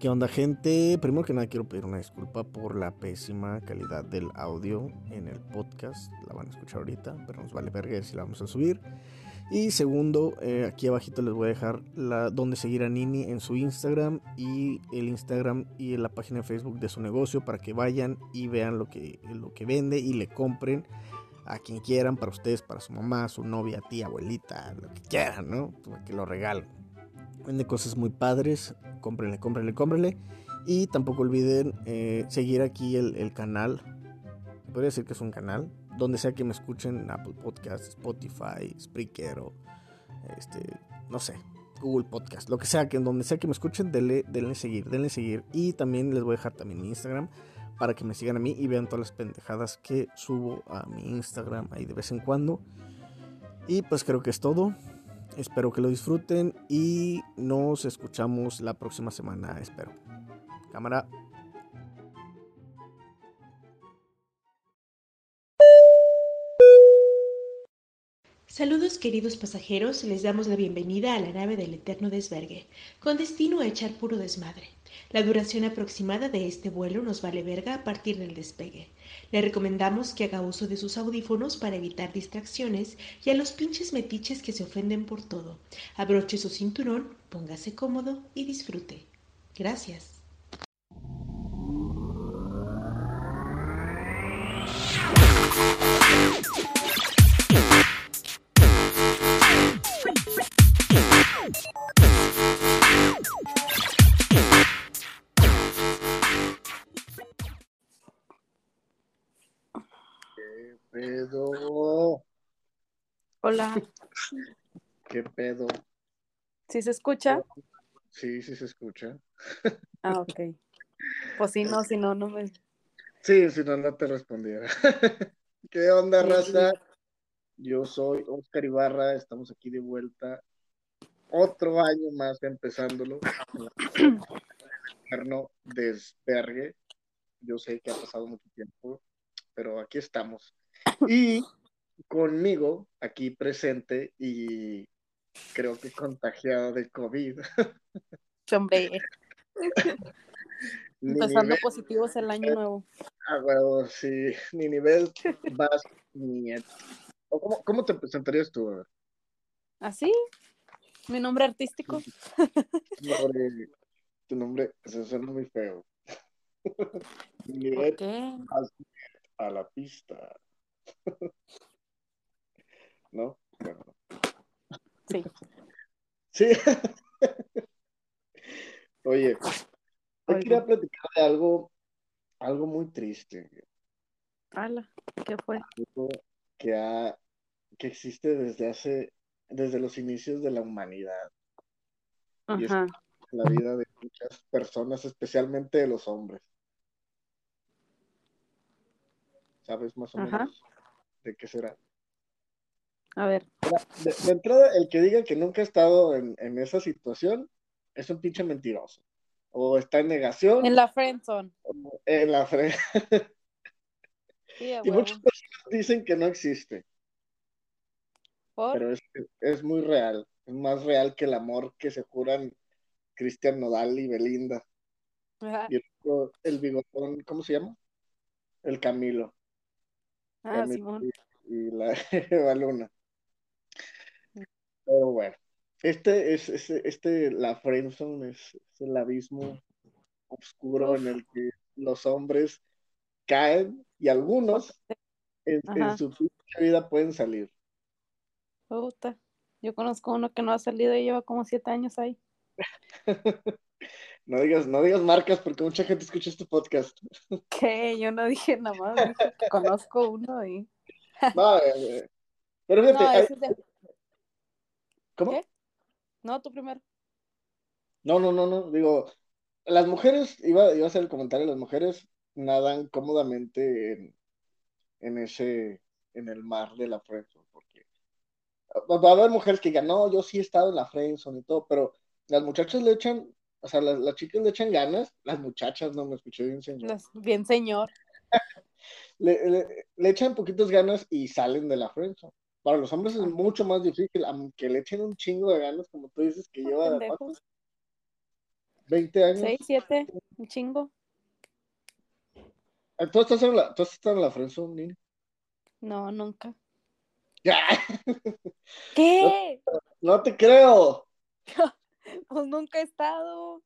¿Qué onda gente? Primero que nada quiero pedir una disculpa por la pésima calidad del audio en el podcast. La van a escuchar ahorita, pero nos vale verga si la vamos a subir. Y segundo, eh, aquí abajito les voy a dejar la, donde seguir a Nini en su Instagram y el Instagram y la página de Facebook de su negocio para que vayan y vean lo que, lo que vende y le compren a quien quieran, para ustedes, para su mamá, su novia, tía, abuelita, lo que quieran, ¿no? Que lo regalen. Vende cosas muy padres. Cómprenle, cómprenle, cómprenle. Y tampoco olviden eh, seguir aquí el, canal. Podría decir que es un canal. Donde sea que me escuchen, Apple Podcast, Spotify, Spreaker o este, no sé, Google Podcast, lo que sea, que donde sea que me escuchen, denle, denle seguir, denle seguir. Y también les voy a dejar también mi Instagram para que me sigan a mí y vean todas las pendejadas que subo a mi Instagram ahí de vez en cuando. Y pues creo que es todo. Espero que lo disfruten y nos escuchamos la próxima semana, espero. Cámara. Saludos queridos pasajeros, les damos la bienvenida a la nave del Eterno Desvergue, con destino a echar puro desmadre. La duración aproximada de este vuelo nos vale verga a partir del despegue. Le recomendamos que haga uso de sus audífonos para evitar distracciones y a los pinches metiches que se ofenden por todo. Abroche su cinturón, póngase cómodo y disfrute. Gracias. Hola. ¿Qué pedo? ¿Sí se escucha? Sí, sí se escucha. Ah, ok. Pues si no, si no, no me. Sí, si no, no te respondiera. ¿Qué onda, raza? Yo soy Oscar Ibarra, estamos aquí de vuelta. Otro año más empezándolo. Eterno desvergue. Yo sé que ha pasado mucho tiempo, pero aquí estamos. Y conmigo aquí presente y creo que contagiado de COVID. Hombre. Empezando positivos el año nuevo. Ah, bueno, sí, ni nivel vas ni ¿Cómo, ¿Cómo te presentarías tú? ¿Así? ¿Mi nombre artístico? tu nombre se suena muy feo. nivel a la pista. ¿No? Sí. Sí. Oye, te quería platicar de algo, algo muy triste. Ala, ¿qué fue? que, ha, que existe desde hace, desde los inicios de la humanidad. Ajá. la vida de muchas personas, especialmente de los hombres. ¿Sabes más o menos de qué será? A ver. De, entrada, el que diga que nunca ha estado en, esa situación es un pinche mentiroso. O está en negación. En la friendzone. En la friendzone. y muchas personas dicen que no existe. Pero es, es muy real. Es más real que el amor que se juran Cristian Nodal y Belinda. Y el, bigotón, ¿cómo se llama? El Camilo. Ah, Simón. Y, la Eva Luna. Pero bueno, este es, este, la friendzone es, el abismo oscuro en el que los hombres caen y algunos en, su vida pueden salir. Puta. Yo conozco uno que no ha salido y lleva como siete años ahí. no digas, no digas marcas porque mucha gente escucha este podcast. ¿Qué? Yo no dije nada más, conozco uno y. no, eh, eh, pero ¿Cómo? ¿Qué? No, tú primero. No, no, no, no. Digo, las mujeres, iba, iba a hacer el comentario, las mujeres nadan cómodamente en, ese, en el mar de la friendzone, porque va a haber mujeres que digan, no, yo sí he estado en la friendzone y todo, pero las muchachas le echan, o sea, las, chicas le echan ganas, las muchachas, no me escuché bien señor. bien señor. le, le, echan poquitos ganas y salen de la friendzone. Para los hombres es mucho más difícil, aunque le echen un chingo de ganas, como tú dices, que lleva 20 años. 6, 7, un chingo. Ah, ¿Tú estás en la, tú estás en la friendzone, Nini? No, nunca. Ya, ¿Qué? no te creo. Pues nunca he estado.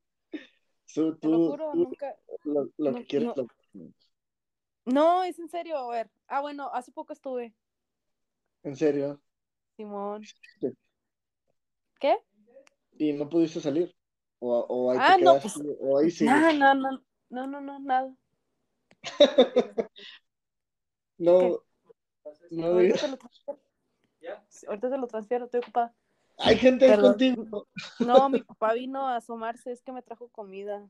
Tú, Te lo juro, tú, nunca. lo, lo no- que quieres. no. lo- No, es en serio. A ver. Ah, bueno, hace poco estuve. En serio. Simón. Sí. ¿Qué? Y no pudiste salir. O, o ahí Ah, te no, quedaste, o ahí sí. No, no, no. No, no, no, nada. No, no Ahorita te lo transfiero. Sí, Ahorita te lo transfiero, estoy ocupada. Hay gente Perdón. contigo. No, mi papá vino a asomarse, es que me trajo comida.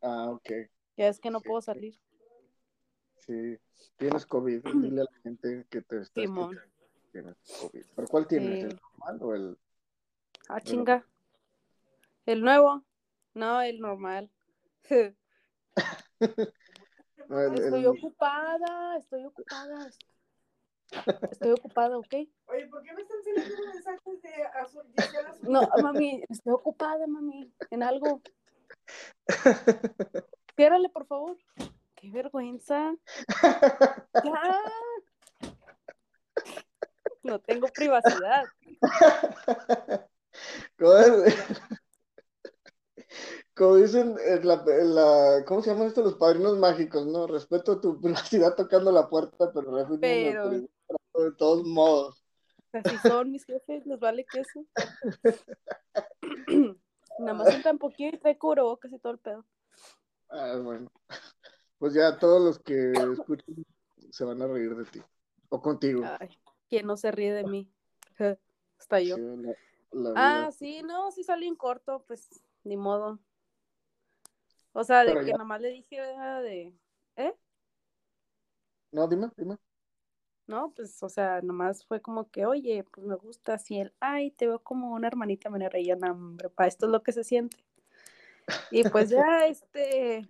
Ah, ok. Ya es que no Sí, puedo salir. Sí. Tienes COVID. Dile a la gente que te está Simón. escuchando Tienes COVID. ¿Pero cuál tienes? Sí. ¿El normal o el.? Ah, chinga. ¿El nuevo? No, el normal. no, el- Estoy el- ocupada, estoy ocupada. Estoy ocupada, ¿ok? Oye, ¿por qué me están saliendo mensajes de Azul? No, mami, estoy ocupada, mami, en algo. Ciérrale, por favor. Qué vergüenza. Ya. No tengo privacidad. Como, dicen en la, en la- ¿cómo se llaman esto? Los padrinos mágicos, ¿no? Respeto tu privacidad tocando la puerta, pero mi Pero- de todos modos. Así son mis jefes, les vale queso. Nada más un poquito y trae cubrebocas y todo el pedo. Ah, bueno. Pues ya todos los que escuchen se van a reír de ti. O contigo. Ay, ¿quién no se ríe de mí? Hasta yo. Sí, la- la Ah, sí, no, sí salí en corto, pues ni modo. O sea, de Pero que ya- nada más le dije era de, ¿eh? No, dime, dime. No, pues, o sea, nomás fue como que, oye, pues me gusta así el, ay, te veo como una hermanita, me reía, no, hombre, pa, esto es lo que se siente. Y pues ya, este,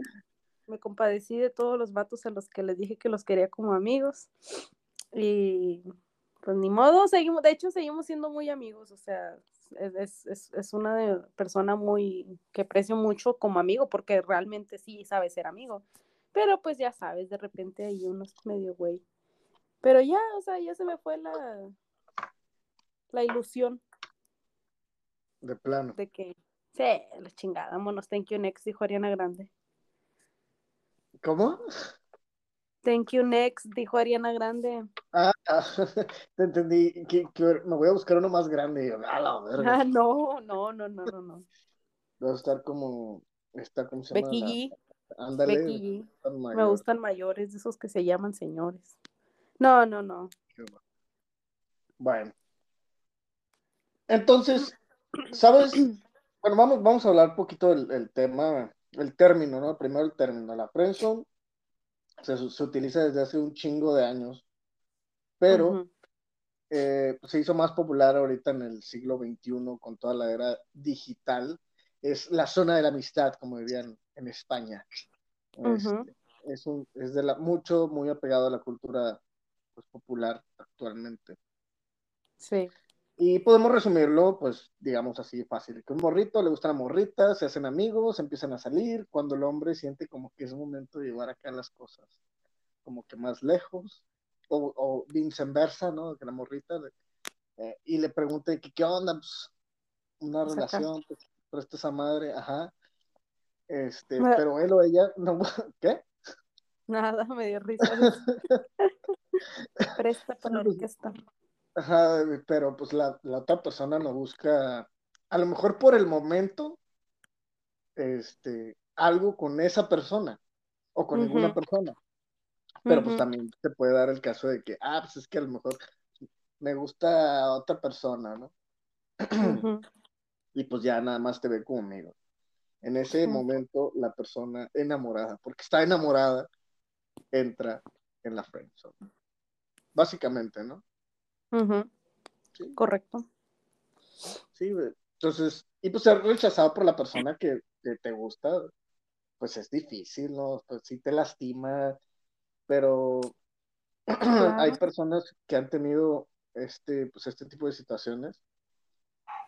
me compadecí de todos los vatos a los que les dije que los quería como amigos. Y pues ni modo, seguimos, de hecho, seguimos siendo muy amigos, o sea, es, es, es, una persona muy, que aprecio mucho como amigo, porque realmente sí sabe ser amigo. Pero pues ya sabes, de repente hay unos medio güey. Pero ya, o sea, ya se me fue la, la ilusión De plano. de que, sí, la chingada, vámonos, thank you next, dijo Ariana Grande. ¿Cómo? Thank you next, dijo Ariana Grande. Ah, te entendí. Que, que me voy a buscar uno más grande. A la verga. Ah, no, no, no, no, no, no. Va a estar como. Está, ¿cómo se llama? Becky G, Ándale. Becky G. tan Me gustan mayores, de esos que se llaman señores. No, no, no. Bueno. Entonces, ¿sabes? Bueno, vamos, vamos a hablar un poquito del el tema, el término, ¿no? Primero el término. La friendzone se, se utiliza desde hace un chingo de años, pero eh, se hizo más popular ahorita en el siglo XXI con toda la era digital. Es la zona de la amistad, como dirían en España. Este, es un, es de la, mucho, muy apegado a la cultura pues, popular actualmente. Sí. Y podemos resumirlo, pues, digamos así, fácil. Que un morrito le gusta la morrita, se hacen amigos, empiezan a salir, cuando el hombre siente como que es momento de llevar acá las cosas como que más lejos, o, o viceversa, ¿no? Que la morrita, le- eh, y le pregunte que qué onda, pues, una relación, presta esa madre, ajá. Este, pero él o ella, no, ¿qué? Nada, me dio risa. Presta para orquesta. Ajá, pero pues la, la otra persona no busca, a lo mejor por el momento, este, algo con esa persona o con ninguna persona. Pero pues también se puede dar el caso de que, ah, pues es que a lo mejor me gusta otra persona, ¿no? Y pues ya nada más te ve como amigo. En ese momento la persona enamorada, porque está enamorada, entra en la friendzone. Básicamente, ¿no? Sí. Correcto. Sí, entonces, y pues ser rechazado por la persona que, que te gusta, pues es difícil, ¿no? Pues sí te lastima, pero hay personas que han tenido este, pues este tipo de situaciones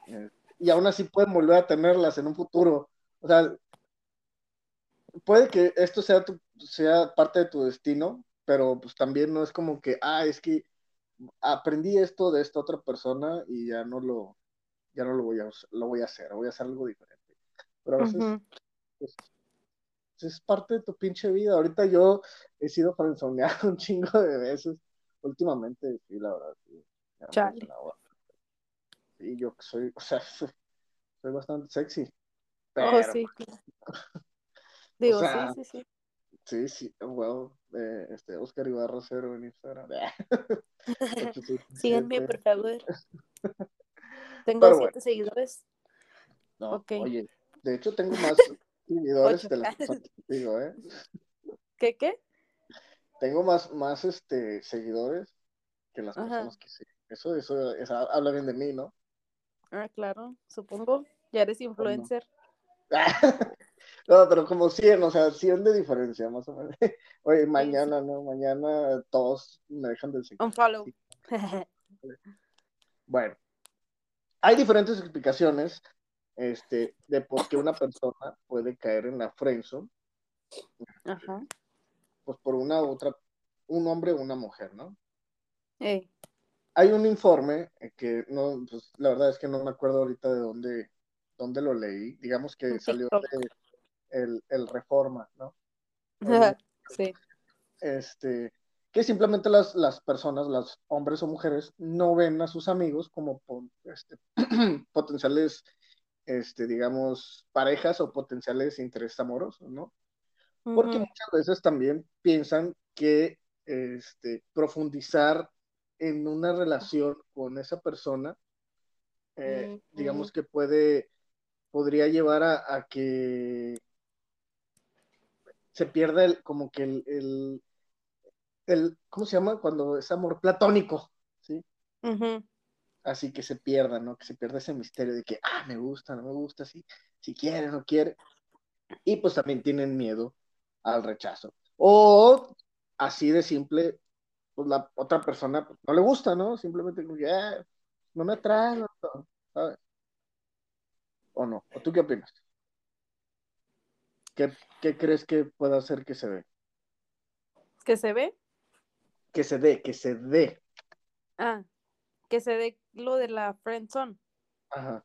eh, y aún así pueden volver a tenerlas en un futuro. O sea, puede que esto sea, tu, sea parte de tu destino, pero pues también no es como que, ah, es que aprendí esto de esta otra persona y ya no lo, ya no lo voy a, lo voy a hacer, voy a hacer algo diferente. Pero a veces pues, es parte de tu pinche vida. Ahorita yo he sido frenzoneado un chingo de veces. Últimamente, sí, la verdad, sí. Chale. Sí, yo soy, o sea, soy bastante sexy. Oh, pero, oh, sí. Digo, sí, sí, sí. Sí, sí, well, eh, este, Oscar Ibarra Cero en Instagram. Síganme, por favor. Tengo siete seguidores. No, okay. oye, de hecho tengo más seguidores de las personas que digo, ¿eh? ¿Qué, qué? Tengo más, más este, seguidores que las personas que sí. Eso, eso, eso, habla bien de mí, ¿no? Ah, claro, supongo. Ya eres influencer. No, pero como 100, o sea, 100 de diferencia, más o menos. Oye, mañana, ¿no? Mañana todos me dejan de seguir. Un follow. bueno, hay diferentes explicaciones este, de por qué una persona puede caer en la friendzone. Ajá. Pues por una u otra, un hombre o una mujer, ¿no? Hay un informe que no, pues la verdad es que no me acuerdo ahorita de dónde, dónde lo leí. Digamos que salió de el, el Reforma, ¿no? sí. Este, que simplemente las, las personas, los hombres o mujeres, no ven a sus amigos como este, potenciales, este, digamos, parejas o potenciales intereses amorosos, ¿no? Porque muchas veces también piensan que este, profundizar en una relación con esa persona, eh, digamos que puede, podría llevar a que se pierde el, como que el, el, ¿cómo se llama? Cuando es amor platónico, ¿sí? Así que se pierda, ¿no? Que se pierda ese misterio de que, ah, me gusta, no me gusta, sí, si quiere, no quiere. Y pues también tienen miedo al rechazo. O así de simple, pues la otra persona pues, no le gusta, ¿no? Simplemente como que, ah, no me atrae, ¿sabes? ¿O no? ¿O tú qué opinas? ¿Qué, crees que pueda hacer que se dé? ¿Que se ve? Que se dé, que se dé. Ah, que se dé lo de la friendzone. Ajá.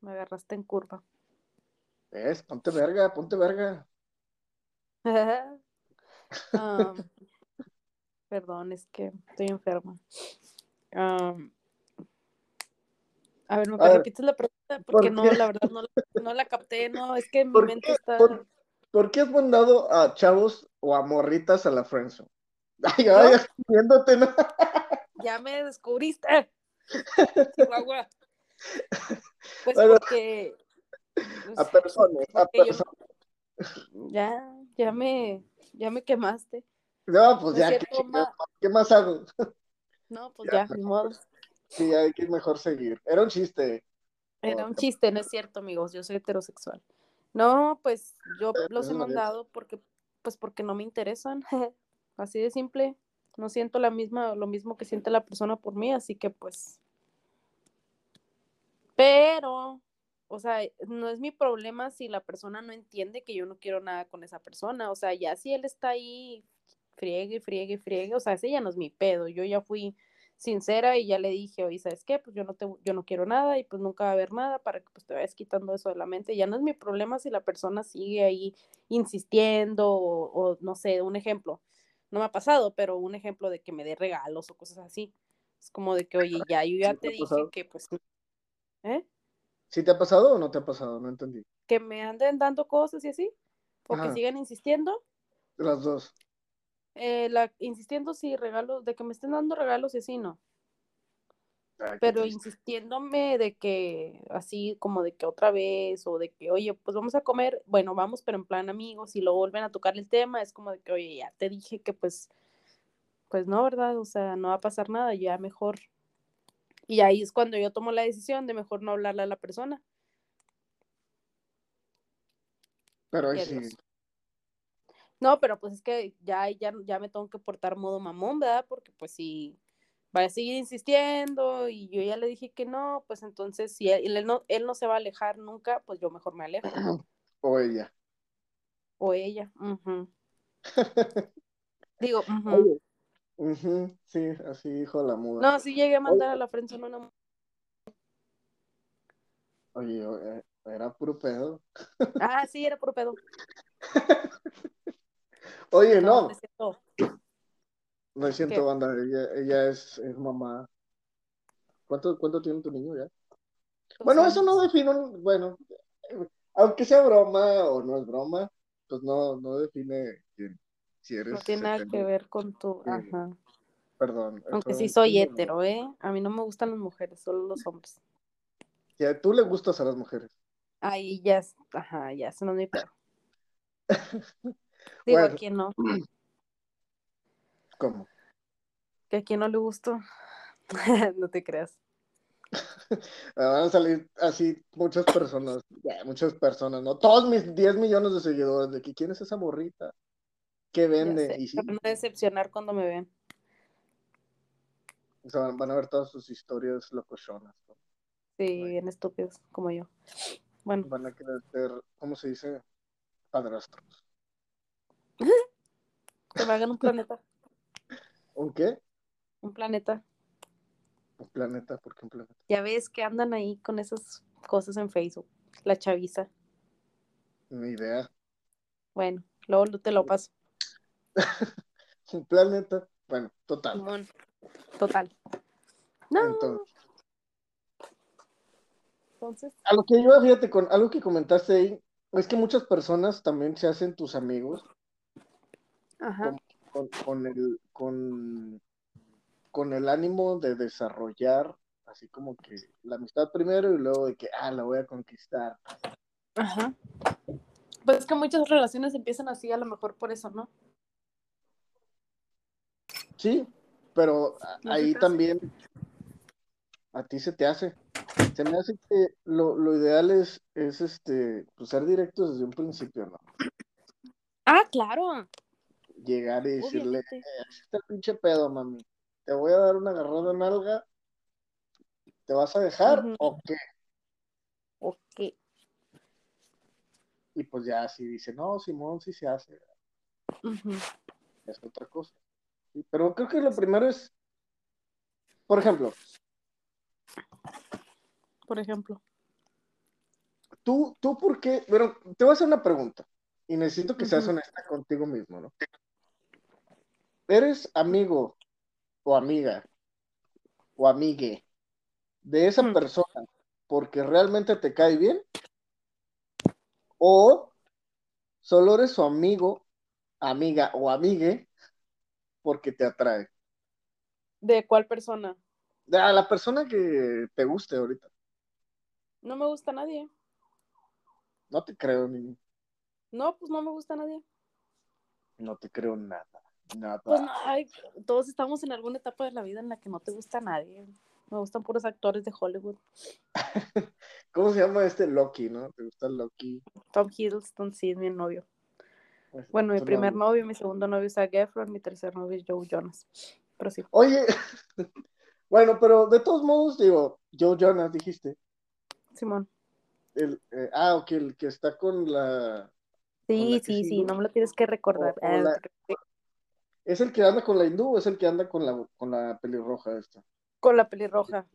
Me agarraste en curva. ¿Ves? Ponte verga, ponte verga. perdón, es que estoy enferma. A ver, ¿me repites la pregunta? Porque no, la verdad no, no, la capté, no, es que mi mente está... Por, qué has mandado a chavos o a morritas a la friendzone? Ay, ay, viéndote, ¿no? Ya me descubriste. Chihuahua. Pues porque... a pues, personas, a personas. Ya, ya me, ya me quemaste. No, pues ya, ¿qué, más hago? No, pues ya, ni modo. Sí, hay que mejor seguir. Era un chiste. Era un chiste, no es cierto, amigos. Yo soy heterosexual. No, pues yo los he mandado porque, pues porque no me interesan. así de simple. No siento la misma, lo mismo que siente la persona por mí, así que pues. Pero, o sea, no es mi problema si la persona no entiende que yo no quiero nada con esa persona. O sea, ya si él está ahí, friegue, friegue, friegue, o sea, ese ya no es mi pedo. Yo ya fui sincera y ya le dije, oye, ¿sabes qué? Pues yo no, te, yo no quiero nada y pues nunca va a haber nada para que pues te vayas quitando eso de la mente. Ya no es mi problema si la persona sigue ahí insistiendo o, no sé, un ejemplo. No me ha pasado, pero un ejemplo de que me dé regalos o cosas así. Es como de que, oye, ya, yo ya te, dije que pues... ¿Eh? ¿Sí te ha pasado o no te ha pasado? No entendí. Que me anden dando cosas y así. O que sigan insistiendo. Las dos. Eh, la, insistiendo si regalos, de que me estén dando regalos y así, no. Pero insistiéndome de que así como de que otra vez o de que, oye, pues vamos a comer, bueno, vamos, pero en plan amigos, y lo vuelven a tocar el tema, es como de que, oye, ya te dije que pues, pues no, ¿verdad? O sea, no va a pasar nada, ya mejor. Y ahí es cuando yo tomo la decisión de mejor no hablarle a la persona. Pero ahí sí, no, pero pues es que ya, ya, ya me tengo que portar modo mamón, ¿verdad? Porque pues si va a seguir insistiendo y yo ya le dije que no, pues entonces si él, no, él no se va a alejar nunca, pues yo mejor me alejo. O ella. O ella. Digo, sí, así dijo la muda. No, sí llegué a mandar a la frente una Oye, eh, era puro pedo. Ah, sí, era puro pedo. Oye, no. No es cierto, banda. Ella, ella es, mamá. ¿Cuánto, ¿Cuánto tiene tu niño ya? Bueno, eso no define, bueno, aunque sea broma o no es broma, pues no, no define quién, si eres. No tiene nada que ver con tu. Ajá. Perdón. Aunque sí soy hetero, ¿eh? A mí no me gustan las mujeres, solo los hombres. Y a tú le gustas a las mujeres. Ahí ya, ajá, ya, eso no es mi pedo. Digo, ¿a quién no? ¿Cómo? Que a quién no le gustó. no te creas. Van a salir así muchas personas, muchas personas, ¿no? Todos mis 10 millones de seguidores de que quién es esa morrita, que vende. y sí. no decepcionar cuando me ven. van, a ver todas sus historias locochonas. Sí, bien estúpidos, como yo. Bueno. Van a querer ser, ¿cómo se dice? Padrastros. Me hagan un planeta. ¿Un qué? Un planeta. Un planeta, ¿por qué un planeta? Ya ves que andan ahí con esas cosas en Facebook, la chaviza. Ni idea. Bueno, luego te lo paso. un planeta, bueno, total. Total. No. Entonces. A lo que yo, fíjate, con algo que comentaste ahí, es que muchas personas también se hacen tus amigos. Ajá. Con, el, con, con el ánimo de desarrollar así como que la amistad primero y luego de que, ah, la voy a conquistar. Ajá. Pues es que muchas relaciones empiezan así, a lo mejor por eso, ¿no? Sí, pero ahí también a ti se te hace. Se me hace que lo, lo ideal es, es este, pues ser directos desde un principio, ¿no? Ah, claro. Llegar y decirle, eh, está el pinche pedo, mami. Te voy a dar una agarrada en alga. ¿Te vas a dejar o qué? ¿O qué? Y pues ya si dice, no, Simón sí se hace. Es otra cosa. Pero creo que lo primero es, por ejemplo, por ejemplo? Tú, tú, ¿por qué? Bueno, te voy a hacer una pregunta y necesito que seas honesta contigo mismo, ¿no? ¿Eres amigo o amiga o amigue de esa persona porque realmente te cae bien? ¿O solo eres su amigo, amiga o amigue porque te atrae? ¿De cuál persona? De la persona que te guste ahorita. No me gusta nadie. No te creo, ni. No, pues no me gusta nadie. No te creo nada. Nada. Pues no, todos estamos en alguna etapa de la vida en la que no te gusta nadie. Me gustan puros actores de Hollywood. ¿Cómo se llama este Loki, no? ¿Te gusta Loki? Tom Hiddleston, sí, es mi novio. Bueno, mi primer novio. mi segundo novio es Efron, mi tercer novio es Joe Jonas. Pero sí. Oye, bueno, pero de todos modos, digo, Joe Jonas dijiste. Simón. El, eh, ah, ok, el que está con la. Sí, sí, sí, no me lo tienes que recordar. Ah, ¿Es el que anda con la hindú o es el que anda con la, con la pelirroja esta? Con la pelirroja.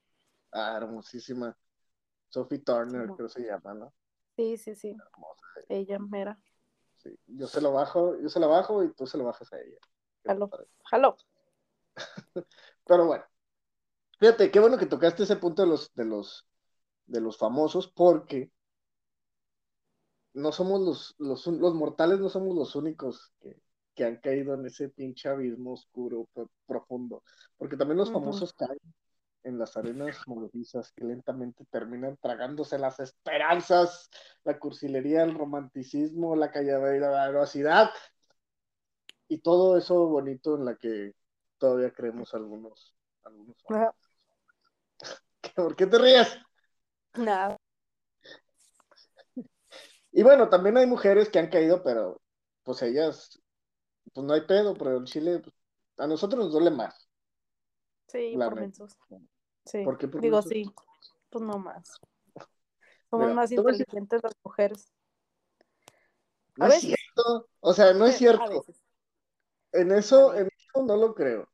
Ah, hermosísima. Sophie Turner, creo que se llama, ¿no? Sí, sí, sí. Ella mera. Sí. Yo se lo bajo, yo se la bajo y tú se lo bajas a ella. Jalo. Jalo. Pero bueno. Fíjate, qué bueno que tocaste ese punto de los, de los de los famosos porque no somos los, los, los mortales, no somos los únicos que, han caído en ese pinche abismo oscuro, profundo, porque también los famosos caen en las arenas movedizas que lentamente terminan tragándose las esperanzas, la cursilería, el romanticismo, la veracidad y todo eso bonito en la que todavía creemos algunos. algunos ¿Por qué te ríes? Nada. Y bueno, también hay mujeres que han caído, pero pues ellas, pues no hay pedo, pero el chile, pues, a nosotros nos duele más. Sí, por mensos. Sí. ¿Por qué por Digo, mensos? sí. Pues no más. Somos Mira, más inteligentes las mujeres. No A es veces. cierto. O sea, no es cierto. En eso, en eso no lo creo.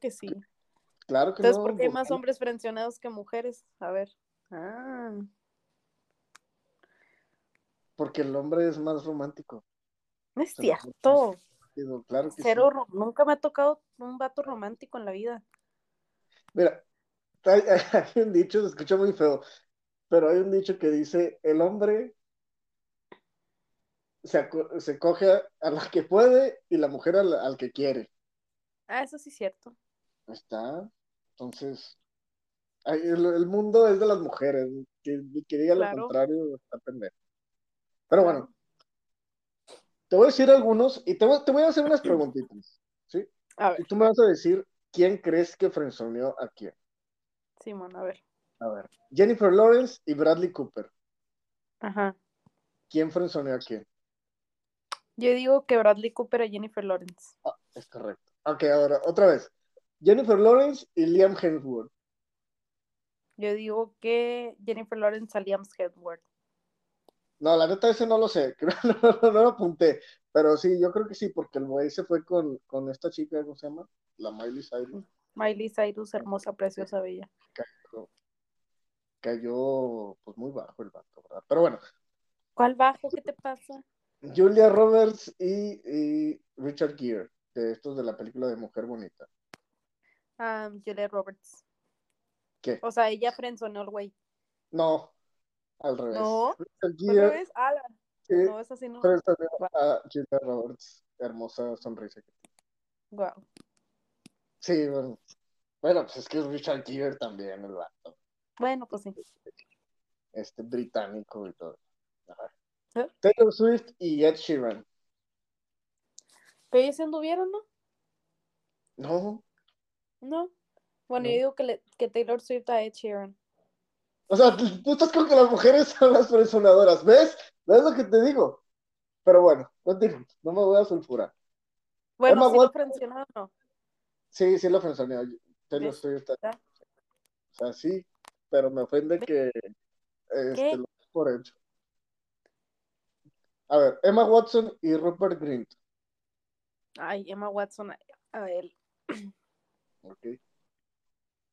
Que sí. Claro que Entonces, no. ¿por qué hay más hombres frencionados que mujeres? A ver. Ah. Porque el hombre es más romántico. No es lo- cierto. Claro que Cero, sí. nunca me ha tocado un vato romántico en la vida. Mira, hay, hay un dicho, se escucha muy feo, pero hay un dicho que dice, el hombre se, se coge a, a la que puede y la mujer al, al que quiere. Ah, eso sí es cierto. Ahí Está. Entonces, el, el mundo es de las mujeres. Que, que diga Claro. lo contrario está pendejo. Pero bueno, te voy a decir algunos y te voy, te voy a hacer unas preguntitas. ¿sí? A Y ver, tú me vas a decir quién crees que frenzoneó a quién. Simón, a ver. A ver, Jennifer Lawrence y Bradley Cooper. Ajá. ¿Quién frenzoneó a quién? Yo digo que Bradley Cooper a Jennifer Lawrence. Ah, es correcto. Ok, ahora, otra vez. Jennifer Lawrence y Liam Hemsworth. Yo digo que Jennifer Lawrence a Liam Hemsworth. No, la neta ese no lo sé, no, no, no lo apunté, pero sí, yo creo que sí, porque el güey se fue con, con esta chica, ¿cómo se llama? La Miley Cyrus, Miley Cyrus, hermosa, preciosa, bella. cayó, cayó pues muy bajo el vato, ¿verdad? Pero bueno, ¿Cuál bajo? ¿Qué te pasa? Julia Roberts y, y Richard Gere, de estos de la película de Mujer Bonita. Ah, Julia Roberts. ¿Qué? O sea, ella frenzonó al güey. No, al revés. No, Richard ¿Otra Gere vez? Ah, la- sí, no, es así, no. frenzoneó a Julia Roberts, hermosa sonrisa que tiene. Wow. Sí, bueno. Bueno, pues es que es Richard Gere también, el vato. Bueno, pues sí. este británico y todo. ¿Eh? Taylor Swift y Ed Sheeran. Pero ellos se anduvieron, ¿no? No. No. Bueno, No. yo digo que, le- que Taylor Swift a Ed Sheeran. O sea, tú, estás con que las mujeres son las presionadoras. ¿Ves? ¿Ves lo que te digo? Pero bueno, continúo. No me voy a sulfurar. Bueno, Emma sí lo Watson. frencionó, ¿no? Sí, sí lo ¿Ves? Swift. está- Ya. O sea, sí, pero me ofende que este, lo por hecho. A ver, Emma Watson y Rupert Grint. Ay, Emma Watson a, a él. Ok.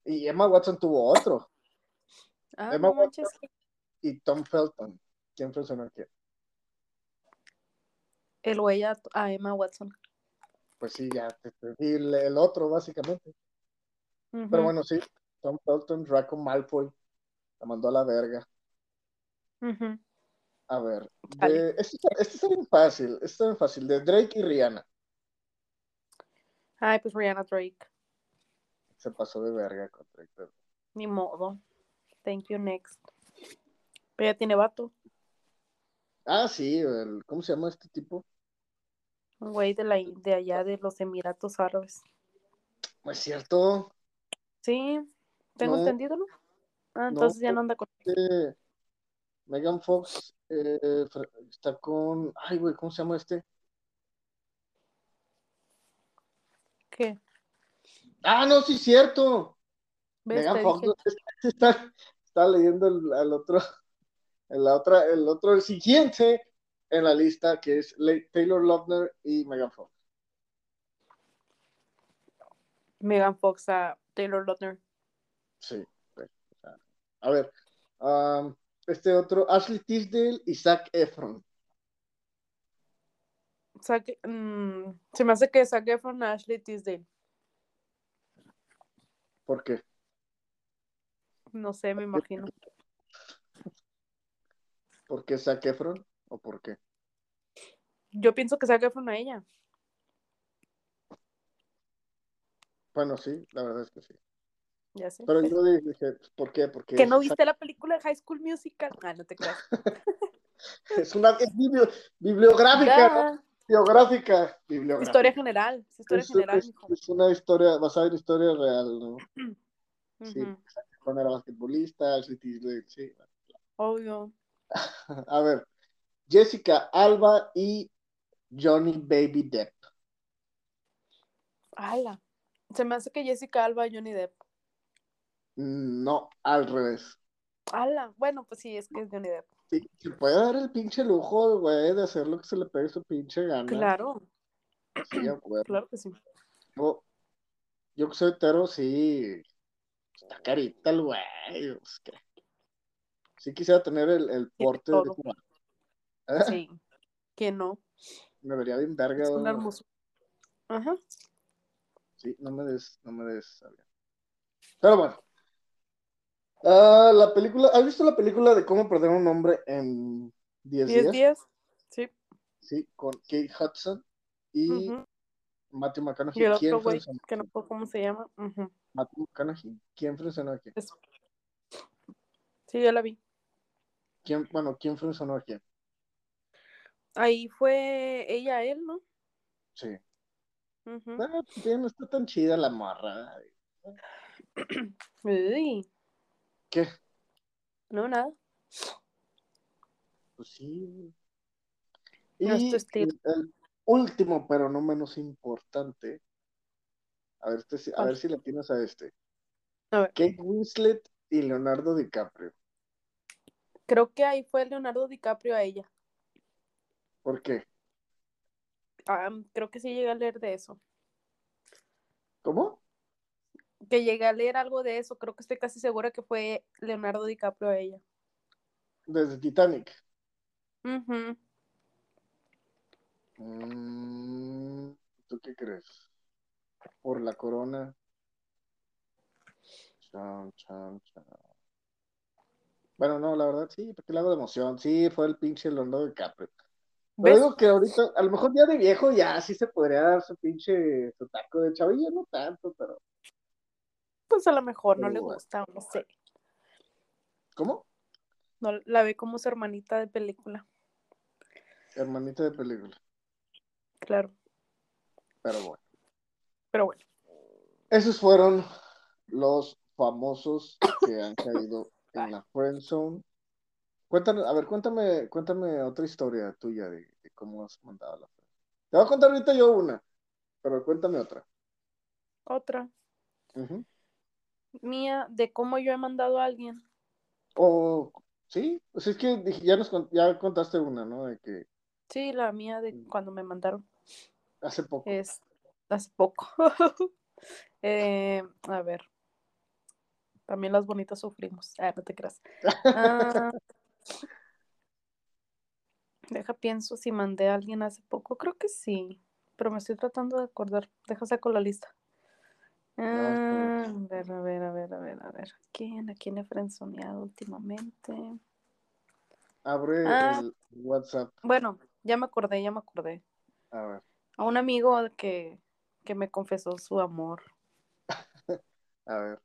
Y Emma Watson tuvo otro. Ah, Emma no. Y Tom Felton. ¿Quién frenzoneó a quién? El güey a, a Emma Watson. Pues sí, ya te, te di el, el otro, básicamente. Pero bueno, sí, Tom Felton, Draco Malfoy, la mandó a la verga. A ver, de, este, este está bien fácil, este está bien fácil, de Drake y Rihanna. Ay, pues Rihanna Drake. Se pasó de verga con Drake. Ni modo. Thank you, next. Pero ya tiene vato. Ah, sí, el, ¿cómo se llama este tipo? Un güey de, la, de allá de los Emiratos Árabes. No es cierto. Sí, tengo No. entendido, ¿no? Ah, No, entonces ya no anda con. eh, Megan Fox eh, está con, ay, güey, ¿cómo se llama este? ¿Qué? Ah, no, sí, cierto. ¿Ves? Megan Fox dije. está, está leyendo el, otro, el, la otra, el otro, el siguiente en la lista, que es Taylor Lautner y Megan Fox. Megan Fox a Taylor Lautner. Sí. a ver, um, este otro, Ashley Tisdale y Zac Efron. Zac- mm, se me hace que Zac Efron a Ashley Tisdale. ¿Por qué? No sé, me imagino. ¿Por qué Zac Efron? ¿O por qué? Yo pienso que Zac Efron a ella. Bueno, sí, la verdad es que sí. Ya sé. Pero yo dije, ¿por qué? Porque ¿Que no viste la película de High School Musical? Ah, no te creas. es una es biblio- bibliográfica, ¿no? Ya. bibliográfica. Historia general. es Historia Es, general, es- es una historia basada en historia real, ¿no? Sí, Juan era basquetbolista, Ashley Tisdale, sí. Obvio. A ver, Jessica Alba y Johnny Baby Depp. Ala. Se me hace que Jessica Alba y Johnny Depp. No, al revés. Ala, bueno, pues sí, es que es Johnny Depp. Sí, se puede dar el pinche lujo, güey, de hacer lo que se le pegue su pinche gana. Claro, Sí, claro que sí. Yo, yo que soy hetero, sí. Está carita el güey. que Sí quisiera tener el, el porte de. ¿Eh? Sí. Que no. Me vería bien verga. Es un güey. hermoso. Ajá. Sí, no me des, no me des. Pero bueno. Ah, la película, ¿has visto la película de cómo perder un hombre en 10 10 días? días. Sí. Sí, con Kate Hudson y Ujú. Matthew Y McConaughey. el ¿Quién otro güey, que no sé cómo se llama. Ujú. Matthew McConaughey. ¿Quién frencionó a quién? Eso. Sí, ya la vi. ¿Quién, bueno, ¿quién frencionó a quién? Ahí fue ella, él, ¿no? Sí. Ah, pues bien, no está tan chida la morra. Uy, ¿Qué? no, nada. Pues sí. No es Y el último, pero no menos importante. A ver, a ver si le tienes a este. A ver. Kate Winslet y Leonardo DiCaprio. Creo que ahí fue Leonardo DiCaprio a ella. ¿Por qué? Ah, creo que sí llegué a leer de eso. ¿Cómo? Que llegué a leer algo de eso. Creo que estoy casi segura que fue Leonardo DiCaprio a ella. Desde Titanic. Mm, ¿tú qué crees? Por la corona. Chan, chan, chan. Bueno, no, la verdad sí, porque le hago de emoción. Sí, fue el pinche Leonardo DiCaprio. ¿Ves? digo que ahorita, a lo mejor ya de viejo, ya sí se podría dar su pinche su taco de chavillo, no tanto, pero. Pues a lo mejor no Pero le gusta, no sé. ¿Cómo? No, la ve como su hermanita de película. Hermanita de película. Claro. Pero bueno. Pero bueno. Esos fueron los famosos que han caído en la friend zone. Cuéntame, a ver, cuéntame, cuéntame otra historia tuya de, de cómo has mandado a la friend. Te voy a contar ahorita yo una, pero cuéntame otra. Otra. Mía, de cómo yo he mandado a alguien. O, sí, pues es que ya nos ya contaste una, ¿no? De que Sí, la mía de Mm. cuando me mandaron. hace poco. Es hace poco. Eh, a ver. También las bonitas sufrimos. Ah, no te creas. Ah, deja pienso si mandé a alguien hace poco. Creo que sí. Pero me estoy tratando de acordar. Deja saco la lista. Ah, a ver, a ver, a ver, a ver, a ver. ¿Quién? ¿A quién he frenzoneado últimamente? Abre Ah. el WhatsApp. Bueno, ya me acordé, ya me acordé. A ver. A un amigo que, que me confesó su amor. A ver.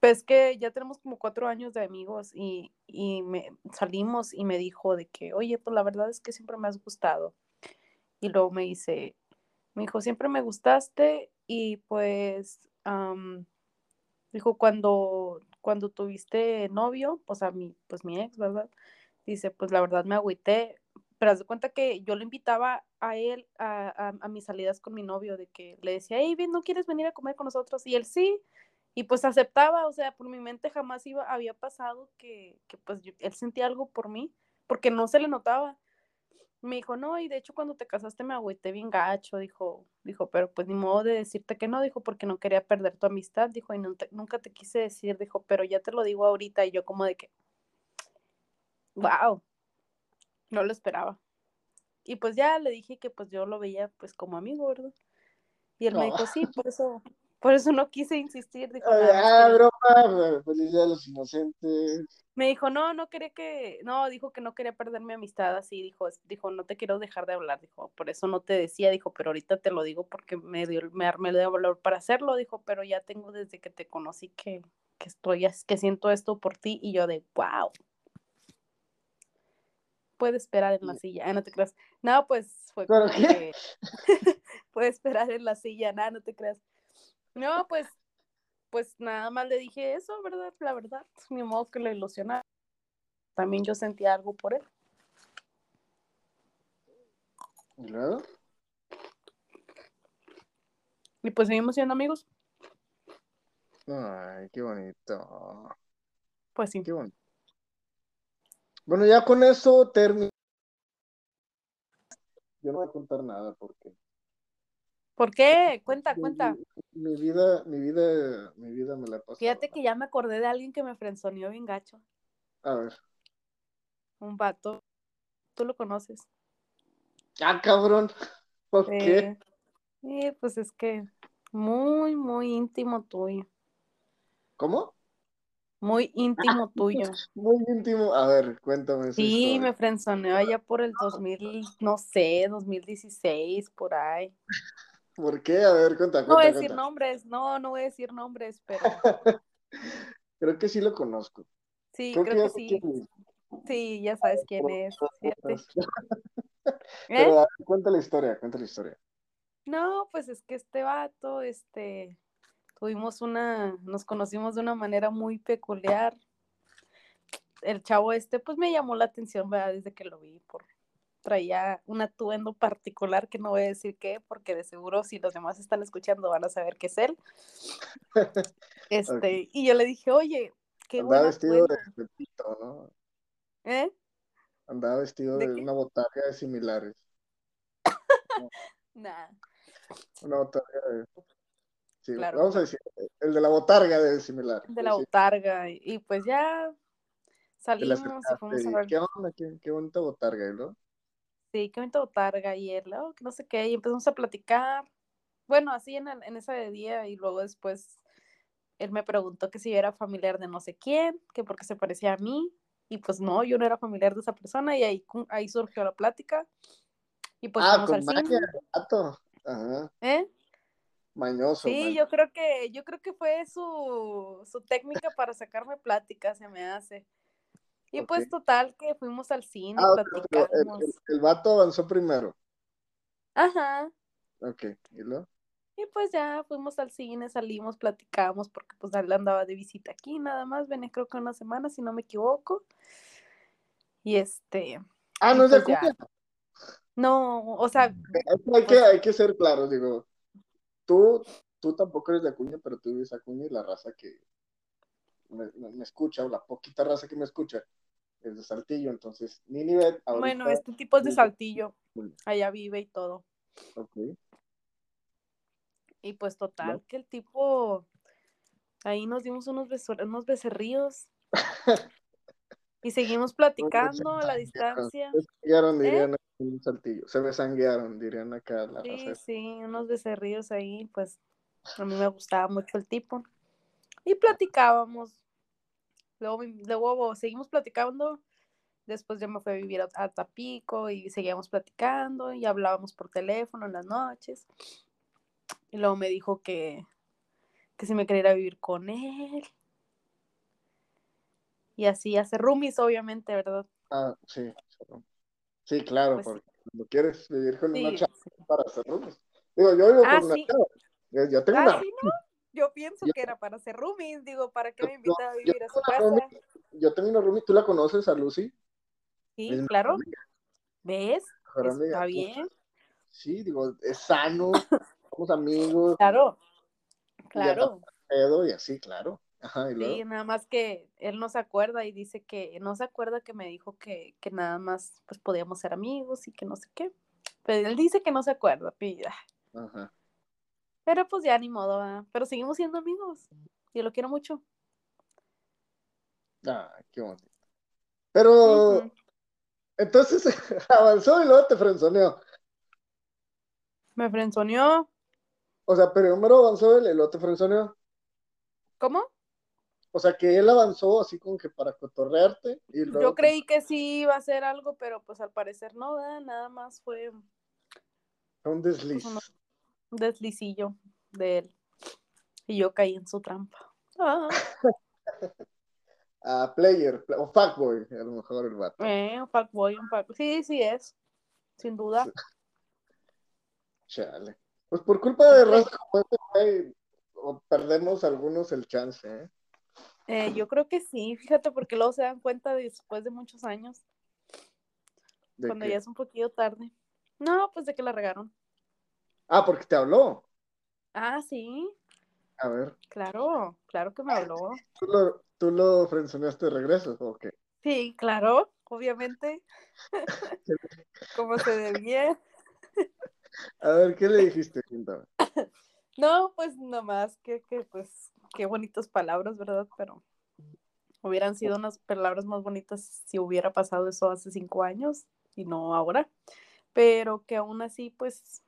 Pues que ya tenemos como cuatro años de amigos y, y me salimos y me dijo de que, oye, pues la verdad es que siempre me has gustado. Y luego me dice, me dijo, siempre me gustaste y pues, am, dijo, cuando, cuando tuviste novio, o sea, mi, pues mi ex, ¿verdad? Dice, pues la verdad me agüité, pero haz de cuenta que yo lo invitaba a él a, a, a mis salidas con mi novio, de que le decía, hey, bien, ¿no quieres venir a comer con nosotros? Y él sí, y pues aceptaba, o sea, por mi mente jamás iba, había pasado que, que pues yo- él sentía algo por mí, porque no se le notaba. Me dijo, no, y de hecho cuando te casaste me agüité bien gacho, dijo, dijo, pero pues ni modo de decirte que no, dijo, porque no quería perder tu amistad, dijo, y nunca te quise decir, dijo, pero ya te lo digo ahorita, y yo como de que, wow, no lo esperaba. Y pues ya le dije que pues yo lo veía pues como amigo, ¿verdad? Y él me dijo, sí, por eso, por eso no quise insistir, dijo, ah, broma. Feliz día de los inocentes. Me dijo, no, no quería que, no, dijo que no quería perder mi amistad así, dijo, dijo, no te quiero dejar de hablar, dijo, por eso no te decía, dijo, pero ahorita te lo digo porque me dio, me armé de valor para hacerlo, dijo, pero ya tengo desde que te conocí que, que estoy, que siento esto por ti, y yo de, wow. Puede esperar en la silla, ah, no te creas. No, pues fue ¿Pero como que puede esperar en la silla, nada, no te creas. No, pues, pues nada más le dije eso, ¿verdad? La verdad, ni modo que lo ilusionara. También yo sentía algo por él. ¿Y luego? Y pues seguimos siendo amigos. Ay, qué bonito. Pues sí. Qué bonito. Bueno, ya con eso termino. Yo no voy a contar nada porque ¿Por qué? Cuenta, mi, cuenta. mi vida, mi vida, mi vida me la pasó. Fíjate que ya me acordé de alguien que me frenzoneó bien gacho. A ver. Un vato. Tú lo conoces. Ah, cabrón. ¿Por qué? Eh, y pues es que muy, muy íntimo tuyo. ¿Cómo? Muy íntimo tuyo. Muy íntimo. A ver, cuéntame Sí, me frenzoneó allá por el 2000, no sé, 2016, por ahí. ¿Por qué? A ver, cuenta, No voy a decir cuenta. nombres, no, no voy a decir nombres, pero Creo que sí lo conozco. sí, Creo, creo que sí. Sí, ya sabes quién es. ¿Eh? Pero ver, cuenta la historia, cuenta la historia. No, pues es que este vato, este, tuvimos una, nos conocimos de una manera muy peculiar. El chavo este, pues me llamó la atención, ¿verdad? Desde que lo vi, por traía un atuendo particular que no voy a decir qué, porque de seguro si los demás están escuchando van a saber que es él. Este, y yo le dije, oye, qué Andaba vestido de, de pito, ¿no? ¿eh? Andaba vestido ¿De una botarga de similares. Nah, Una botarga de. Sí, Claro, vamos a decir, el de la botarga de similar. de la botarga, y, pues ya salimos y fuimos a ver. ¿Qué onda? ¿Qué, qué bonita botarga, ¿no? Sí, que bonita botarga y él, oh, que no sé qué, y empezamos a platicar. Bueno, así en, el- en esa de día y luego después él me preguntó que si yo era familiar de no sé quién, que porque se parecía a mí, y pues no, yo no era familiar de esa persona y ahí, ahí surgió la plática y pues ah, con al cine. Ajá, ¿eh? Mañoso. Sí, man- yo creo que, yo creo que fue su, su técnica para sacarme plática, se me hace. Y pues total que fuimos al cine, Ah, el, platicamos. el, el vato avanzó primero. Ajá. Ok, ¿y luego? Y pues ya fuimos al cine, salimos, platicamos, porque pues él andaba de visita aquí, nada más, venía creo que una semana, si no me equivoco. Y este, Ah, no es de pues ya. Acuña. no, o sea, Hay que, Pues- hay que ser claros, digo, tú, tú tampoco eres de Acuña, pero tú vives Acuña y la raza que me, escucha, o la poquita raza que me escucha, es de Saltillo, entonces, ahorita, bueno, este tipo es de Saltillo, allá vive y todo. ok, Y pues total, que el tipo, ahí nos dimos unos, unos becerríos. y seguimos platicando a la distancia. se en Saltillo, se besanguearon, dirían acá la Sí, raza. sí, unos becerrillos ahí, pues a mí me gustaba mucho el tipo. Y platicábamos. Luego, luego seguimos platicando. Después yo me fui a vivir a, a Tapico y seguíamos platicando y hablábamos por teléfono en las noches. Y luego me dijo que, que si me quería ir a vivir con él. Y así hace roomies, obviamente, ¿verdad? Ah, sí, sí, claro, Pues porque cuando quieres vivir con una chava sí. para hacer roomies. Digo, yo vivo Ah, con una chava, yo, tengo Ah, una sí, ¿no? Yo pienso Yo- que era para hacer roomies. Digo, ¿para qué me invita a yo vivir a su casa? yo tengo una roomie, ¿tú la conoces a Lucy? Sí, Es claro. amiga, ¿Ves? mejor amiga. Está bien. Sí, digo, es sano, somos amigos, Claro. Claro. y así, claro. Ajá, y Sí, nada más que él no se acuerda y dice que no se acuerda que me dijo que, que nada más pues podíamos ser amigos y que no sé qué. Pero él dice que no se acuerda, pida. Ajá. Pero pues ya ni modo, ¿verdad? Pero seguimos siendo amigos. Y lo quiero mucho. Ah, qué bonito. Pero, entonces avanzó y luego te frenzoneó. Me frenzoneó. O sea, primero avanzó él y luego te frenzoneó. ¿Cómo? O sea, que él avanzó así como que para cotorrearte y luego. Yo te- creí que sí iba a hacer algo, pero pues al parecer no, ¿verdad? Nada más fue un desliz. Pues, uno- un deslicillo de él. Y yo caí en su trampa. Ah, A player, o fuckboy, a lo mejor el vato. eh, un fuckboy, un fuck- Sí, sí es. Sin duda. Sí. Chale. Pues por culpa de raza como este perdemos algunos el chance, ¿eh? Eh, yo creo que sí, fíjate, porque luego se dan cuenta después de muchos años, De cuando ya es un poquito tarde. No, pues de que la regaron. Ah, porque te habló. Ah, sí, A ver, claro, claro que me habló. ¿tú lo, tú lo de regreso o qué? Sí, claro, obviamente. Como se debía. A ver, ¿qué le dijiste? No, pues nomás que, que pues, qué bonitas palabras, ¿verdad? Pero hubieran sido unas palabras más bonitas si hubiera pasado eso hace cinco años y no ahora. Pero que aún así, pues,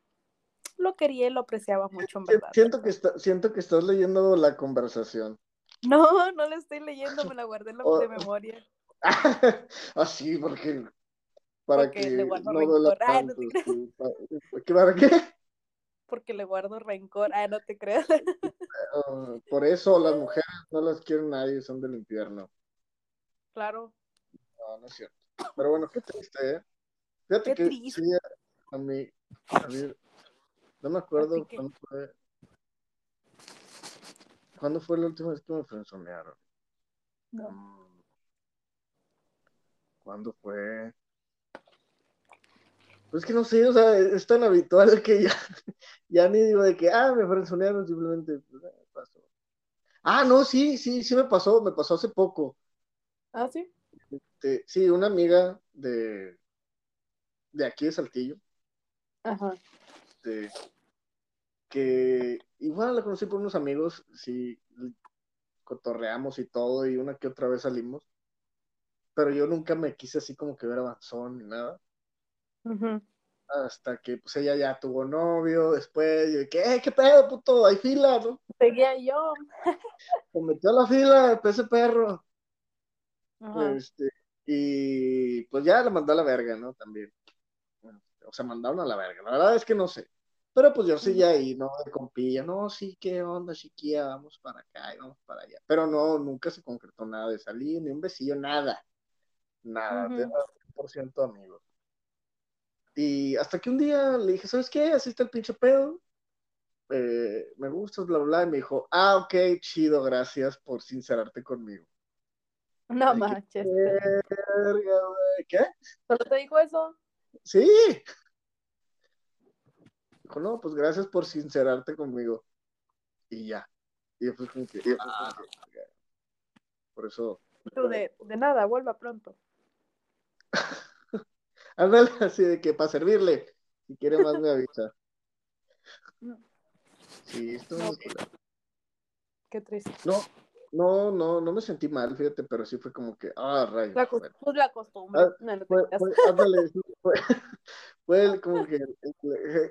lo quería y lo apreciaba mucho, en verdad. Siento que, está, siento que estás leyendo la conversación. No, no la estoy leyendo, me la guardé en la Oh. de memoria. Así, porque para Porque que no. Ah, no tanto. te creas. sí, pa- ¿Qué- ¿Para qué? Porque le guardo rencor. Ah, no te creas. Por eso las mujeres no las quiere nadie, son del infierno. Claro. No, no es cierto. Pero bueno, qué triste, ¿eh? Fíjate Qué que triste. sí, a mí, a mí, no me acuerdo que- cuándo fue. ¿Cuándo fue la última vez que me frenzonearon? No. Mm, ¿Cuándo fue? Pues que no sé, o sea, es tan habitual que ya, ya ni digo de que, ah, me frenzonearon, simplemente pues, eh, pasó. Ah, no, sí, sí, sí me pasó, me pasó hace poco. Ah, sí. Este, sí, una amiga de, de aquí de Saltillo, Ajá. este, que igual la conocí por unos amigos, sí, cotorreamos y todo, y una que otra vez salimos, pero yo nunca me quise así como que ver avanzón ni nada, Hasta que pues ella ya tuvo novio, después, yo, ¿qué, qué pedo, puto? Hay fila, ¿no? Seguía yo. Se metió a la fila, ese perro, este, y pues ya la mandó a la verga, ¿no? También. O sea, mandaron a la verga. La verdad es que no sé. Pero pues yo seguía ahí, ¿no? De compilla, no, sí, qué onda, chiquilla, vamos para acá y vamos para allá. Pero no, nunca se concretó nada de salir, ni un besillo, nada. Nada, Ujú. era 100% amigos. Y hasta que un día le dije, ¿sabes qué? Así está el pinche pedo. Eh, me gustas, bla, bla, y me dijo, ah, ok, chido, gracias por sincerarte conmigo. No manches. ¿Qué? ¿Solo te dijo eso? Sí. Dijo, no, pues gracias por sincerarte conmigo. Y ya. Y yo fue como que, ah, verga. por eso, Tú de, de nada, vuelva pronto. ándale así de que para servirle. Si quiere más me avisa. Sí, esto No, culero. Qué triste. No, no, no, no me sentí mal, fíjate, pero sí fue como que, ah, rayos. La, cos- bueno. pues la costumbre. Ah, no, no te Fue, creas. fue, ándale, sí, fue, como que,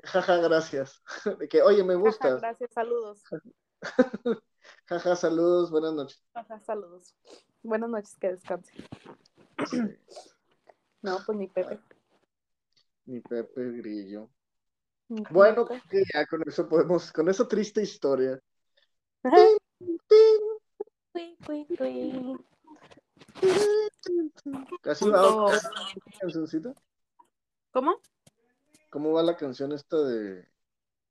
jaja, gracias. De que, oye, me Jaja, gustas. gracias, saludos. Jaja, saludos, buenas noches. Jaja, saludos. Buenas noches, que descanse. Sí, No, pues ni Pepe. Mi Pepe Grillo. Bueno, Pepe. creo que ya con eso podemos, con esa triste historia. Casi va cancioncita. ¿Cómo? ¿Cómo va la canción esta de,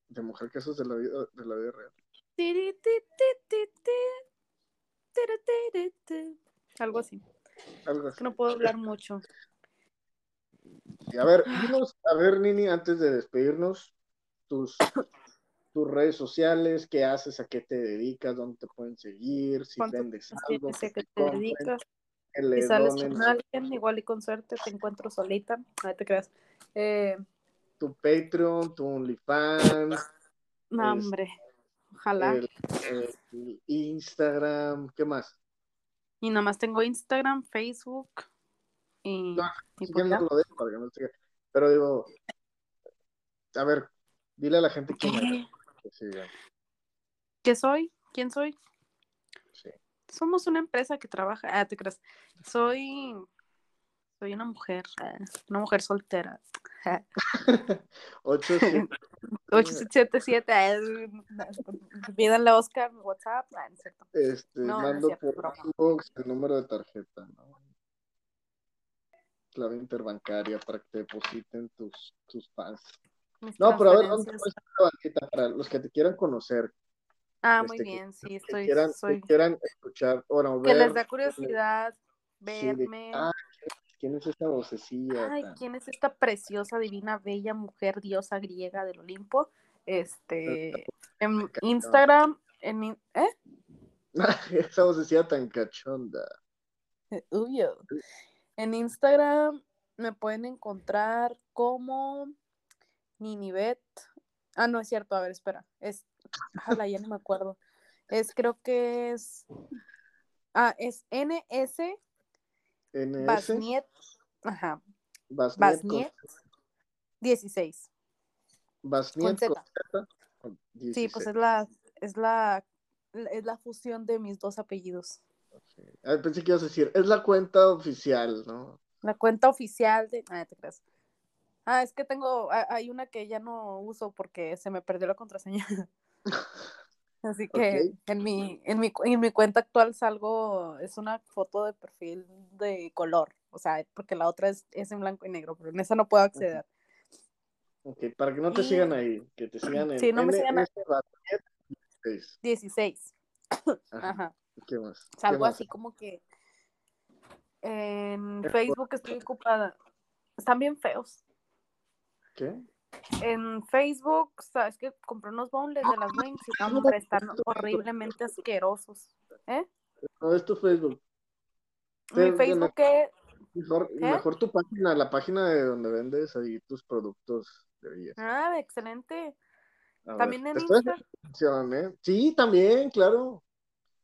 de Mujer Casos de la vida, de la vida real? Algo así. Es que no puedo hablar mucho. A ver, dinos, a ver, Nini, antes de despedirnos, tus, tus redes sociales, qué haces, a qué te dedicas, dónde te pueden seguir, si ¿Cuánto vendes algo, que te te dedicas? Si sales con alguien, igual y con suerte te encuentro solita. No te creas. Eh, tu Patreon, tu OnlyFans, no, hombre. Ojalá. el, el Instagram, ¿qué más? Y nada más tengo Instagram, Facebook y, No, y Si pues quieres ya. no lo dejo para que no se Pero digo, a ver, dile a la gente quién eres. sigan. ¿Qué soy? ¿Quién soy? Sí. Somos una empresa que trabaja. Ah, te creas. Soy. Soy una mujer. ah, Una mujer soltera. Ah, Ocho, siete, 8777. ah, Pídanle a Oscar WhatsApp. Ah, no este, No, no mando cierto, por el número de tarjeta, ¿no? Clave interbancaria para que te depositen tus, tus fans. Mis No, pero a ver, ¿dónde estar la banqueta para los que te quieran conocer, Ah, muy este, que- bien. Sí, que estoy. quieran, que quieran escuchar, bueno, Que ver, les da curiosidad sí, de- verme. ah, ¿quién es esa vocecilla? Ay, tan- ¿quién es esta preciosa, divina, bella mujer, diosa griega del Olimpo? Este, En Instagram, en... ¿Eh? Esa vocecilla tan cachonda. Obvio. En Instagram me pueden encontrar como Ninibet. Ah, no es cierto, a ver, espera. Es, ojalá ya no me acuerdo. Es, creo que es. Ah, es NS NS. Basniet. Ajá. Basniet. Basniet 16. con- Basniet con Z. Sí, 16. pues es la, es la, es la fusión de mis dos apellidos. Ah, pensé que ibas a decir, es la cuenta oficial, ¿no? La cuenta oficial de. Ah, te creas. Ah, es que tengo. ha- Hay una que ya no uso porque se me perdió la contraseña. Así que en, mi, en, mi, en mi cuenta actual salgo. Es una foto de perfil de color. O sea, porque la otra es, es en blanco y negro, pero en esa no puedo acceder. Ok, para que no te Y- sigan ahí, que te sigan en Sí, no me sigan a- NS Basniet 16. 16. Ajá. Ajá. ¿Qué más? ¿Qué Salgo más? así como que. En ¿Qué Facebook estoy ocupada. Están bien feos. ¿Qué? En Facebook, sabes que compré unos boneless de las wings y hombre, están horriblemente asquerosos. ¿Eh? No, es tu Facebook. Mi Facebook es Mejor, ¿Eh? mejor tu página, la página de donde vendes ahí tus productos de belleza. Ah, excelente. A También ver, en te estoy Insta. haciendo promoción, ¿eh? Sí, también, claro.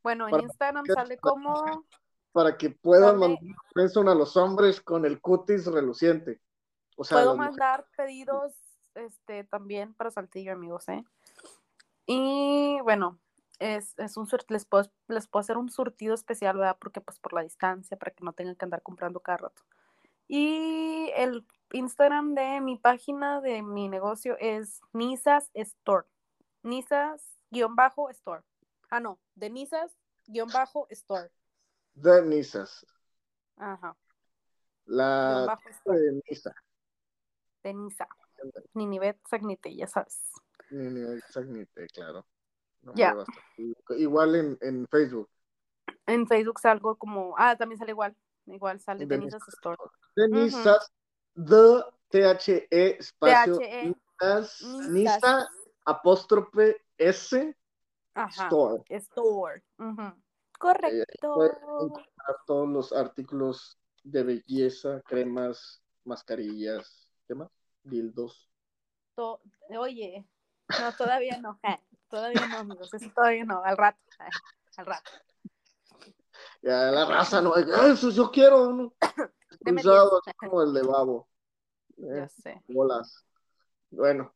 Bueno, en Instagram sale como. Para que puedan Sale- mandar a los hombres con el cutis reluciente. O sea, Puedo mujeres- mandar pedidos este, también para Saltillo, amigos, ¿eh? Y bueno, es, es un les puedo, les puedo hacer un surtido especial, ¿verdad? Porque pues por la distancia, para que no tengan que andar comprando cada rato. Y el Instagram de mi página de mi negocio es Nisas Store. Nisas-store. Ah, no, de Nisas-store. de Nisas. Ajá. La guion bajo store. de Nisa. De Nisa. Sagnite, ya sabes. Ni- ni- Exactamente, claro. No, Ya. Igual en, en Facebook. En Facebook salgo como. Ah, también sale igual. Igual sale De Denisas Store. De Ujú. Nisas, de T-H-E espacio THE, Nisas, Nisas. Nisa apóstrofe S Ajá. Store. Store. Ujú. Correcto. puede encontrar todos los artículos de belleza, cremas, mascarillas, ¿qué más? Dildos. To- Oye, no, todavía no. eh, Todavía no, amigos. Eso todavía no. Al rato. eh, Al rato. Ya la raza no, eso yo quiero uno. Así como el de babo. Eh, Ya sé. bolas. Bueno,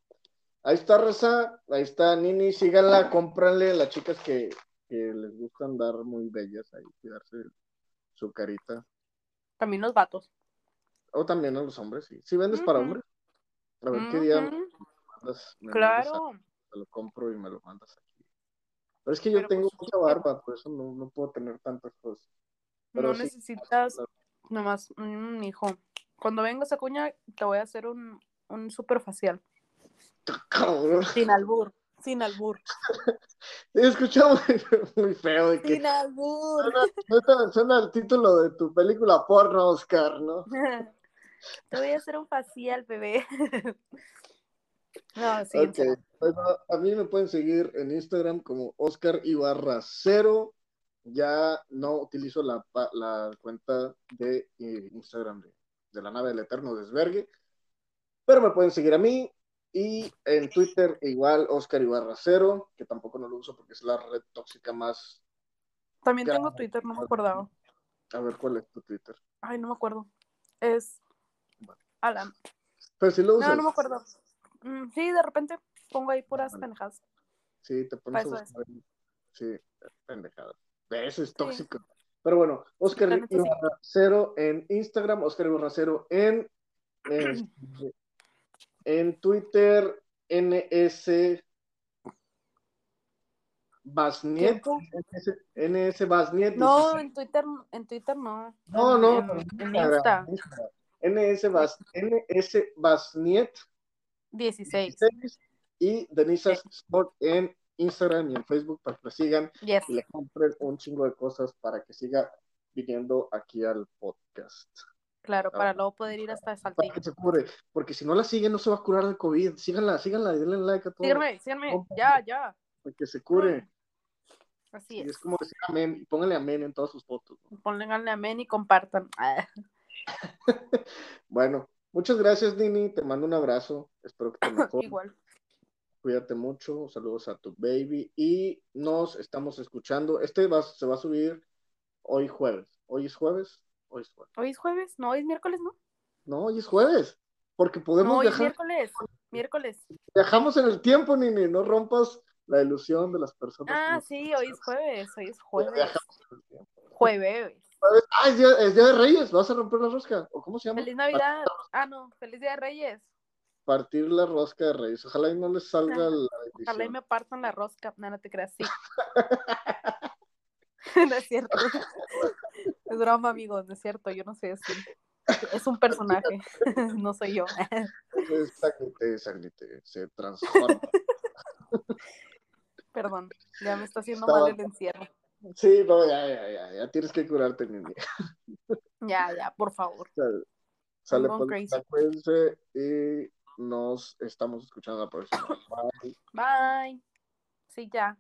ahí está Raza, ahí está Nini, síganla, cómpranle a las chicas que, que les gusta andar muy bellas ahí, cuidarse su carita. También los vatos. O también a los hombres, sí. Si vendes para hombres, a ver qué día me mandas, me mandas Claro. a- te lo compro y me lo mandas aquí. Pero es que yo Pero, tengo pues, mucha barba, por eso no, no puedo tener tantas cosas. Pero No sí, necesitas nomás un hijo. Cuando vengas a Cuña, te voy a hacer un, un super facial. Cabrón. Sin albur. Sin albur. He escuchado muy, muy feo de que Sin albur. suena, suena el título de tu película porno, Oscar, ¿no? Te voy a hacer un facial, bebé. No, sí, en Ok, serio. bueno, a mí me pueden seguir en Instagram como Oscar Ibarra Cero. Ya no utilizo la, la cuenta de eh, Instagram de, de la nave del Eterno Desvergue, pero me pueden seguir a mí y en Twitter igual Oscar Ibarra Cero, que tampoco no lo uso porque es la red tóxica más. También tengo Twitter, no me acordaba. A ver cuál es tu Twitter. Ay, no me acuerdo. Es Alan. Pero si lo usas, No, no me acuerdo. Mm, sí, de repente pongo ahí puras Vale. pendejadas. Sí, te pones a buscar ahí. Sí, pendejada. Eso es Sí. tóxico. Pero bueno, Oscar. Ibarra Cero en Instagram, Oscar Ibarra Cero en, este, en Twitter, NS Basniet. ¿Tiempo? NS, NS Basniet. No, 16. en Twitter, en Twitter no. no, no, En, en Insta. NS, Bas, NS Basniet 16. 16 y Denisa Sport en Instagram y en Facebook para que la sigan Yes. y le compren un chingo de cosas para que siga viniendo aquí al podcast. Claro, para luego poder ir hasta Para Saltillo. que se cure, porque si no la siguen no se va a curar del COVID. Síganla, síganla denle like a todo. Síganme, síganme. Ya, ya. para que se cure. Así Y es. es como decir amén, y pónganle amén en todas sus fotos. ¿no? Pónganle amén y compartan. Bueno, muchas gracias, Dini. Te mando un abrazo. Espero que te mejores. igual. Cuídate mucho. Saludos a tu baby. Y nos estamos escuchando. Este va, se va a subir hoy jueves. ¿Hoy es jueves? Hoy es jueves. Hoy es jueves, no, hoy es miércoles, ¿no? No, hoy es jueves. Porque podemos No, hoy es miércoles. Miércoles. Viajamos en el tiempo, Nini. No rompas la ilusión de las personas. Ah, sí, hoy es jueves, hoy es jueves. Viajamos en el tiempo. Jueves. Ah, es día, es día de Reyes. ¿Vas a romper la rosca? ¿O cómo se llama? Feliz Navidad. Ah, no, feliz Día de Reyes. Partir la rosca de Reyes. Ojalá y no les salga la Ojalá y me partan la rosca. No, no te creas, sí. no es cierto. Es broma, amigos, no es cierto, yo no soy así. Es un personaje, no soy yo. Es Agnite, se transforma. Perdón, ya me está haciendo Estaba- mal el encierro. Sí, no, ya, ya, ya, ya tienes que curarte, Nini. Ya, ya, por favor. Sale, sale y nos estamos escuchando la próxima. Bye. Bye. Sí, ya.